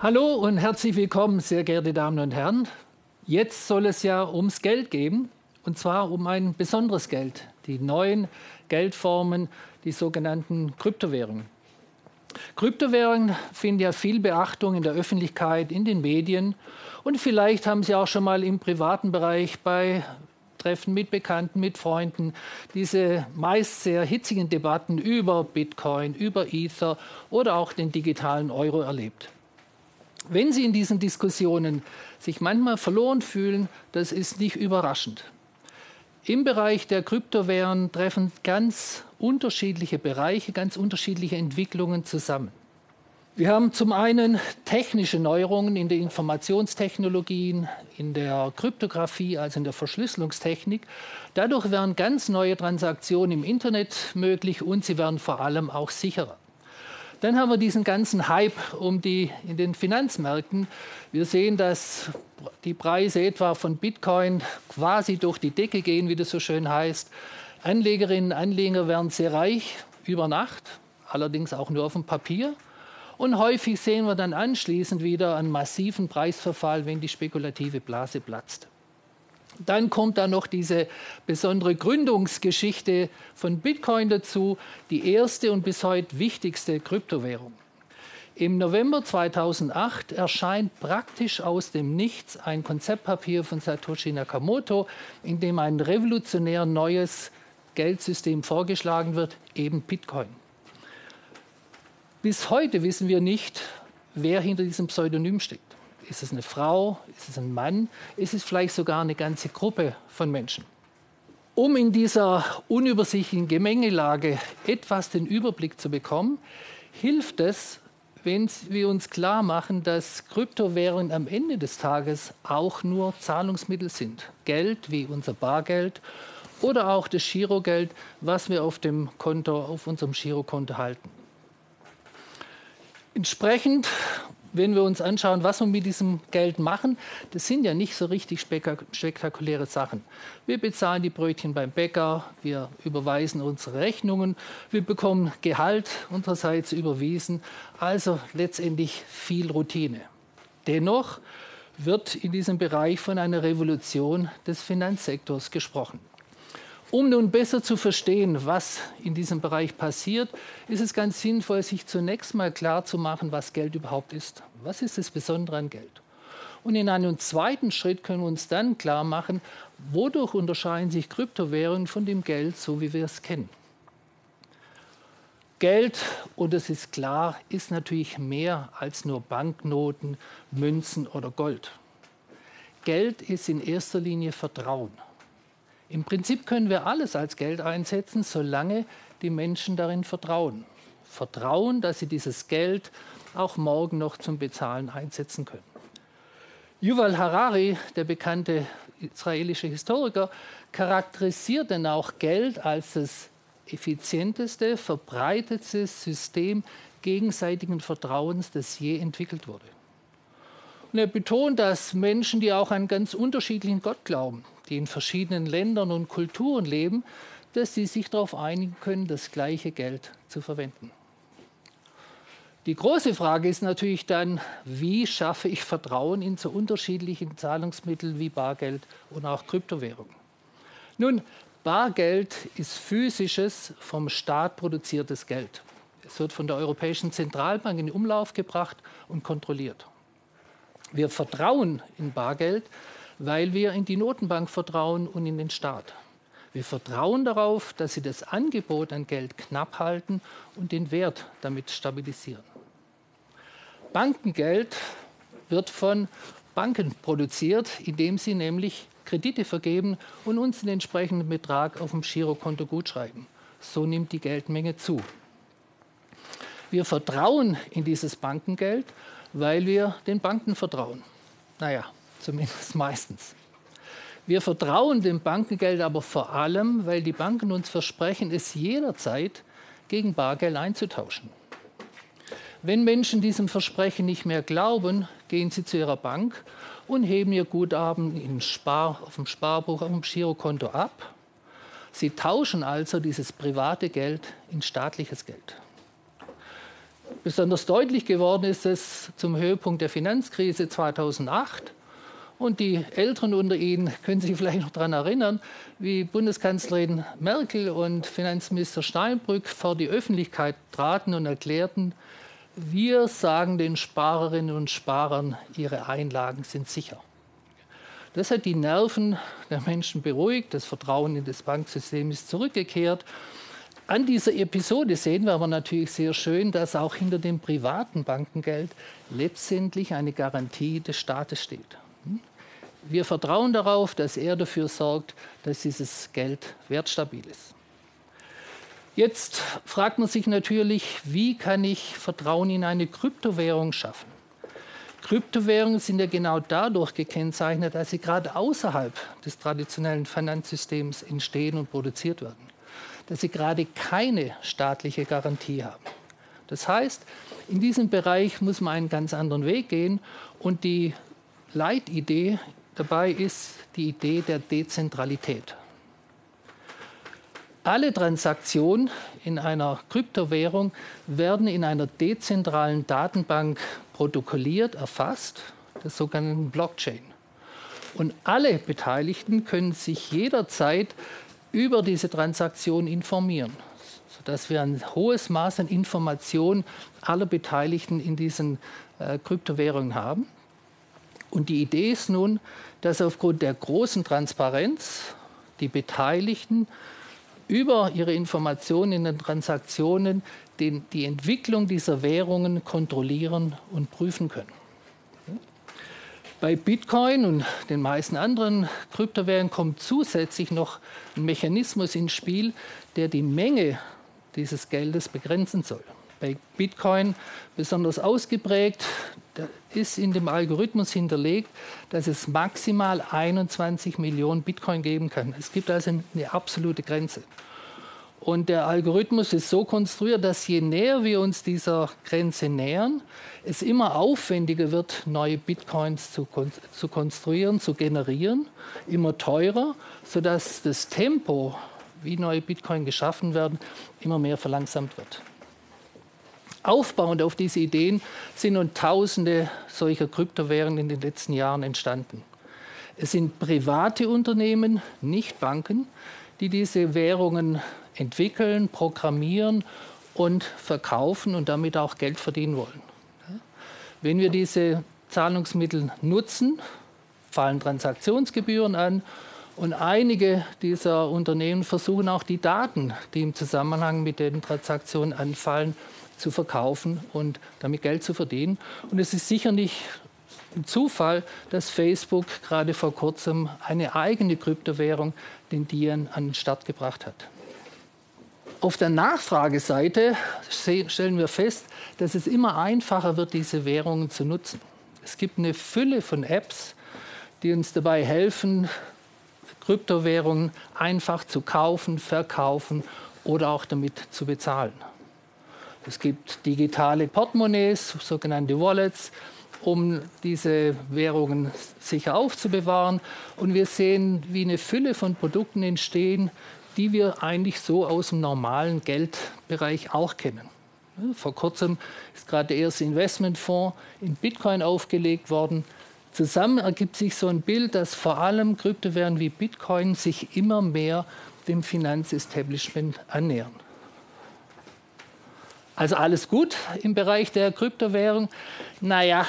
Hallo und herzlich willkommen, sehr geehrte Damen und Herren. Jetzt soll es ja ums Geld gehen, und zwar um ein besonderes Geld, die neuen Geldformen, die sogenannten Kryptowährungen. Kryptowährungen finden ja viel Beachtung in der Öffentlichkeit, in den Medien. Und vielleicht haben Sie auch schon mal im privaten Bereich bei Treffen mit Bekannten, mit Freunden diese meist sehr hitzigen Debatten über Bitcoin, über Ether oder auch den digitalen Euro erlebt. Wenn Sie in diesen Diskussionen sich manchmal verloren fühlen, das ist nicht überraschend. Im Bereich der Kryptowährungen treffen ganz unterschiedliche Bereiche, ganz unterschiedliche Entwicklungen zusammen. Wir haben zum einen technische Neuerungen in den Informationstechnologien, in der Kryptographie, also in der Verschlüsselungstechnik. Dadurch werden ganz neue Transaktionen im Internet möglich und sie werden vor allem auch sicherer. Dann haben wir diesen ganzen Hype um die in den Finanzmärkten. Wir sehen, dass die Preise etwa von Bitcoin quasi durch die Decke gehen, wie das so schön heißt. Anlegerinnen und Anleger werden sehr reich über Nacht, allerdings auch nur auf dem Papier. Und häufig sehen wir dann anschließend wieder einen massiven Preisverfall, wenn die spekulative Blase platzt. Dann kommt da noch diese besondere Gründungsgeschichte von Bitcoin dazu, die erste und bis heute wichtigste Kryptowährung. Im November 2008 erscheint praktisch aus dem Nichts ein Konzeptpapier von Satoshi Nakamoto, in dem ein revolutionär neues Geldsystem vorgeschlagen wird, eben Bitcoin. Bis heute wissen wir nicht, wer hinter diesem Pseudonym steckt. Ist es eine Frau? Ist es ein Mann? Ist es vielleicht sogar eine ganze Gruppe von Menschen? Um in dieser unübersichtlichen Gemengelage etwas den Überblick zu bekommen, hilft es, wenn wir uns klar machen, dass Kryptowährungen am Ende des Tages auch nur Zahlungsmittel sind. Geld wie unser Bargeld oder auch das Girogeld, was wir auf dem Konto, auf unserem Girokonto halten. Entsprechend wenn wir uns anschauen, was wir mit diesem Geld machen, das sind ja nicht so richtig spektakuläre Sachen. Wir bezahlen die Brötchen beim Bäcker, wir überweisen unsere Rechnungen, wir bekommen Gehalt unsererseits überwiesen, also letztendlich viel Routine. Dennoch wird in diesem Bereich von einer Revolution des Finanzsektors gesprochen. Um nun besser zu verstehen, was in diesem Bereich passiert, ist es ganz sinnvoll, sich zunächst mal klar zu machen, was Geld überhaupt ist. Was ist das Besondere an Geld? Und in einem zweiten Schritt können wir uns dann klar machen, wodurch unterscheiden sich Kryptowährungen von dem Geld, so wie wir es kennen. Geld, und das ist klar, ist natürlich mehr als nur Banknoten, Münzen oder Gold. Geld ist in erster Linie Vertrauen. Im Prinzip können wir alles als Geld einsetzen, solange die Menschen darin vertrauen. Vertrauen, dass sie dieses Geld auch morgen noch zum Bezahlen einsetzen können. Yuval Harari, der bekannte israelische Historiker, charakterisiert dann auch Geld als das effizienteste, verbreitetste System gegenseitigen Vertrauens, das je entwickelt wurde. Und er betont, dass Menschen, die auch an ganz unterschiedlichen Gott glauben, die in verschiedenen Ländern und Kulturen leben, dass sie sich darauf einigen können, das gleiche Geld zu verwenden. Die große Frage ist natürlich dann, wie schaffe ich Vertrauen in so unterschiedlichen Zahlungsmittel wie Bargeld und auch Kryptowährung? Nun, Bargeld ist physisches, vom Staat produziertes Geld. Es wird von der Europäischen Zentralbank in Umlauf gebracht und kontrolliert. Wir vertrauen in Bargeld, weil wir in die Notenbank vertrauen und in den Staat. Wir vertrauen darauf, dass sie das Angebot an Geld knapp halten und den Wert damit stabilisieren. Bankengeld wird von Banken produziert, indem sie nämlich Kredite vergeben und uns den entsprechenden Betrag auf dem Girokonto gutschreiben. So nimmt die Geldmenge zu. Wir vertrauen in dieses Bankengeld, weil wir den Banken vertrauen. Naja, zumindest meistens. Wir vertrauen dem Bankengeld aber vor allem, weil die Banken uns versprechen, es jederzeit gegen Bargeld einzutauschen. Wenn Menschen diesem Versprechen nicht mehr glauben, gehen sie zu ihrer Bank und heben ihr Guthaben in Spar, auf dem Sparbuch, auf dem Girokonto ab. Sie tauschen also dieses private Geld in staatliches Geld. Besonders deutlich geworden ist es zum Höhepunkt der Finanzkrise 2008. Und die Älteren unter Ihnen können sich vielleicht noch daran erinnern, wie Bundeskanzlerin Merkel und Finanzminister Steinbrück vor die Öffentlichkeit traten und erklärten, wir sagen den Sparerinnen und Sparern, ihre Einlagen sind sicher. Das hat die Nerven der Menschen beruhigt, das Vertrauen in das Banksystem ist zurückgekehrt. An dieser Episode sehen wir aber natürlich sehr schön, dass auch hinter dem privaten Bankengeld letztendlich eine Garantie des Staates steht. Wir vertrauen darauf, dass er dafür sorgt, dass dieses Geld wertstabil ist. Jetzt fragt man sich natürlich, wie kann ich Vertrauen in eine Kryptowährung schaffen? Kryptowährungen sind ja genau dadurch gekennzeichnet, dass sie gerade außerhalb des traditionellen Finanzsystems entstehen und produziert werden. Dass sie gerade keine staatliche Garantie haben. Das heißt, in diesem Bereich muss man einen ganz anderen Weg gehen und die Leitidee dabei ist die Idee der Dezentralität. Alle Transaktionen in einer Kryptowährung werden in einer dezentralen Datenbank protokolliert, erfasst, der sogenannten Blockchain. Und alle Beteiligten können sich jederzeit über diese Transaktion informieren, sodass wir ein hohes Maß an Information aller Beteiligten in diesen äh, Kryptowährungen haben. Und die Idee ist nun, dass aufgrund der großen Transparenz die Beteiligten über ihre Informationen in den Transaktionen den, die Entwicklung dieser Währungen kontrollieren und prüfen können. Bei Bitcoin und den meisten anderen Kryptowährungen kommt zusätzlich noch ein Mechanismus ins Spiel, der die Menge dieses Geldes begrenzen soll. Bei Bitcoin besonders ausgeprägt ist in dem Algorithmus hinterlegt, dass es maximal 21 Millionen Bitcoin geben kann. Es gibt also eine absolute Grenze. Und der Algorithmus ist so konstruiert, dass je näher wir uns dieser Grenze nähern, es immer aufwendiger wird, neue Bitcoins zu, kon zu konstruieren, zu generieren, immer teurer, sodass das Tempo, wie neue Bitcoin geschaffen werden, immer mehr verlangsamt wird. Aufbauend auf diese Ideen sind nun Tausende solcher Kryptowährungen in den letzten Jahren entstanden. Es sind private Unternehmen, nicht Banken, die diese Währungen entwickeln, programmieren und verkaufen und damit auch Geld verdienen wollen. Wenn wir diese Zahlungsmittel nutzen, fallen Transaktionsgebühren an und einige dieser Unternehmen versuchen auch die Daten, die im Zusammenhang mit den Transaktionen anfallen, zu verkaufen und damit Geld zu verdienen. Und es ist sicher nicht ein Zufall, dass Facebook gerade vor kurzem eine eigene Kryptowährung, den Dian, an den Start gebracht hat. Auf der Nachfrageseite stellen wir fest, dass es immer einfacher wird, diese Währungen zu nutzen. Es gibt eine Fülle von Apps, die uns dabei helfen, Kryptowährungen einfach zu kaufen, verkaufen oder auch damit zu bezahlen. Es gibt digitale Portemonnaies, sogenannte Wallets, um diese Währungen sicher aufzubewahren. Und wir sehen, wie eine Fülle von Produkten entstehen, die wir eigentlich so aus dem normalen Geldbereich auch kennen. Vor kurzem ist gerade der erste Investmentfonds in Bitcoin aufgelegt worden. Zusammen ergibt sich so ein Bild, dass vor allem Kryptowährungen wie Bitcoin sich immer mehr dem Finanzestablishment annähern. Also alles gut im Bereich der Kryptowährung. Naja,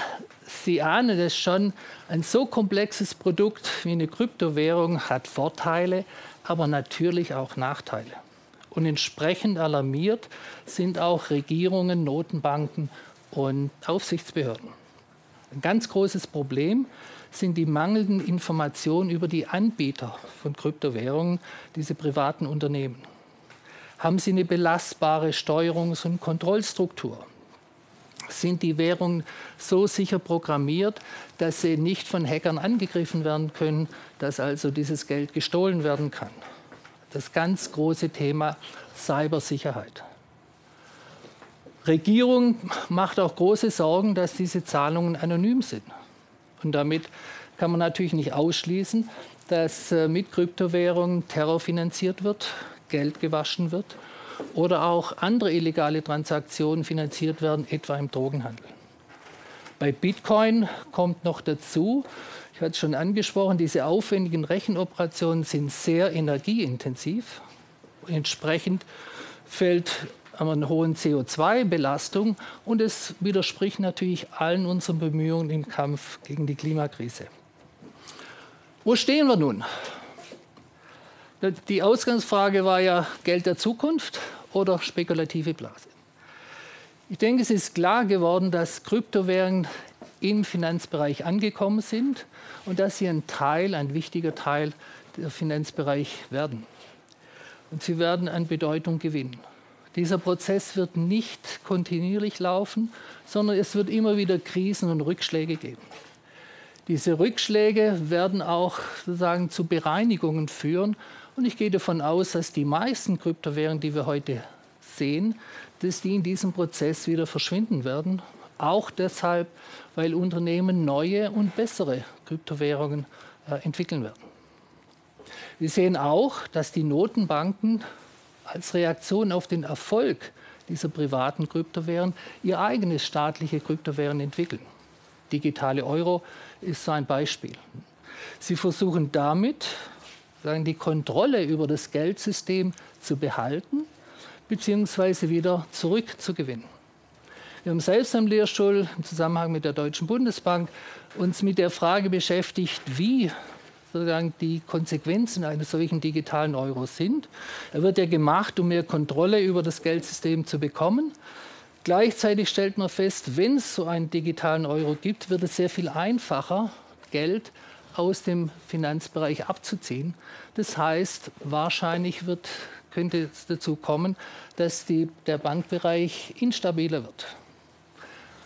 Sie ahnen es schon, ein so komplexes Produkt wie eine Kryptowährung hat Vorteile, aber natürlich auch Nachteile. Und entsprechend alarmiert sind auch Regierungen, Notenbanken und Aufsichtsbehörden. Ein ganz großes Problem sind die mangelnden Informationen über die Anbieter von Kryptowährungen, diese privaten Unternehmen. Haben sie eine belastbare Steuerungs- und Kontrollstruktur? Sind die Währungen so sicher programmiert, dass sie nicht von Hackern angegriffen werden können, dass also dieses Geld gestohlen werden kann? Das ganz große Thema Cybersicherheit. Regierung macht auch große Sorgen, dass diese Zahlungen anonym sind. Und damit kann man natürlich nicht ausschließen, dass äh, mit Kryptowährungen Terror finanziert wird, Geld gewaschen wird. Oder auch andere illegale Transaktionen finanziert werden, etwa im Drogenhandel. Bei Bitcoin kommt noch dazu, ich hatte es schon angesprochen, diese aufwendigen Rechenoperationen sind sehr energieintensiv. Entsprechend fällt eine hohe CO2-Belastung und es widerspricht natürlich allen unseren Bemühungen im Kampf gegen die Klimakrise. Wo stehen wir nun? Die Ausgangsfrage war ja Geld der Zukunft oder spekulative Blase. Ich denke, es ist klar geworden, dass Kryptowährungen im Finanzbereich angekommen sind und dass sie ein Teil, ein wichtiger Teil der Finanzbereich werden. Und sie werden an Bedeutung gewinnen. Dieser Prozess wird nicht kontinuierlich laufen, sondern es wird immer wieder Krisen und Rückschläge geben. Diese Rückschläge werden auch sozusagen zu Bereinigungen führen. Und ich gehe davon aus, dass die meisten Kryptowährungen, die wir heute sehen, dass die in diesem Prozess wieder verschwinden werden. Auch deshalb, weil Unternehmen neue und bessere Kryptowährungen äh, entwickeln werden. Wir sehen auch, dass die Notenbanken als Reaktion auf den Erfolg dieser privaten Kryptowährungen ihr eigenes staatliche Kryptowährungen entwickeln. Digitale Euro ist so ein Beispiel. Sie versuchen damit sagen, die Kontrolle über das Geldsystem zu behalten bzw. wieder zurückzugewinnen. Wir haben selbst am Lehrstuhl im Zusammenhang mit der Deutschen Bundesbank uns mit der Frage beschäftigt, wie sozusagen die Konsequenzen eines solchen digitalen Euros sind. Er wird ja gemacht, um mehr Kontrolle über das Geldsystem zu bekommen. Gleichzeitig stellt man fest, wenn es so einen digitalen Euro gibt, wird es sehr viel einfacher, Geld aus dem Finanzbereich abzuziehen. Das heißt, wahrscheinlich wird, könnte es dazu kommen, dass die, der Bankbereich instabiler wird.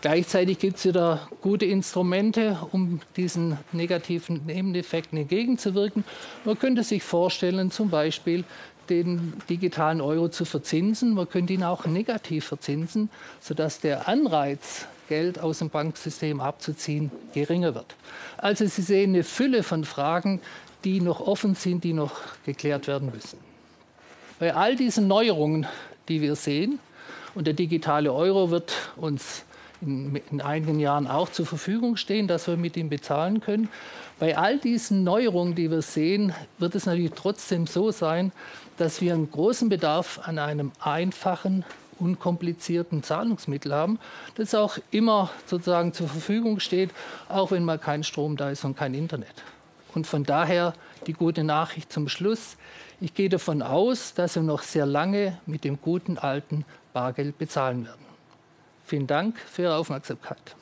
Gleichzeitig gibt es wieder gute Instrumente, um diesen negativen Nebeneffekten entgegenzuwirken. Man könnte sich vorstellen, zum Beispiel den digitalen Euro zu verzinsen. Man könnte ihn auch negativ verzinsen, sodass der Anreiz, Geld aus dem Banksystem abzuziehen, geringer wird. Also Sie sehen eine Fülle von Fragen, die noch offen sind, die noch geklärt werden müssen. Bei all diesen Neuerungen, die wir sehen, und der digitale Euro wird uns in, in einigen Jahren auch zur Verfügung stehen, dass wir mit ihm bezahlen können. Bei all diesen Neuerungen, die wir sehen, wird es natürlich trotzdem so sein, dass wir einen großen Bedarf an einem einfachen, unkomplizierten Zahlungsmittel haben, das auch immer sozusagen zur Verfügung steht, auch wenn mal kein Strom da ist und kein Internet. Und von daher die gute Nachricht zum Schluss. Ich gehe davon aus, dass wir noch sehr lange mit dem guten alten Bargeld bezahlen werden. Vielen Dank für Ihre Aufmerksamkeit.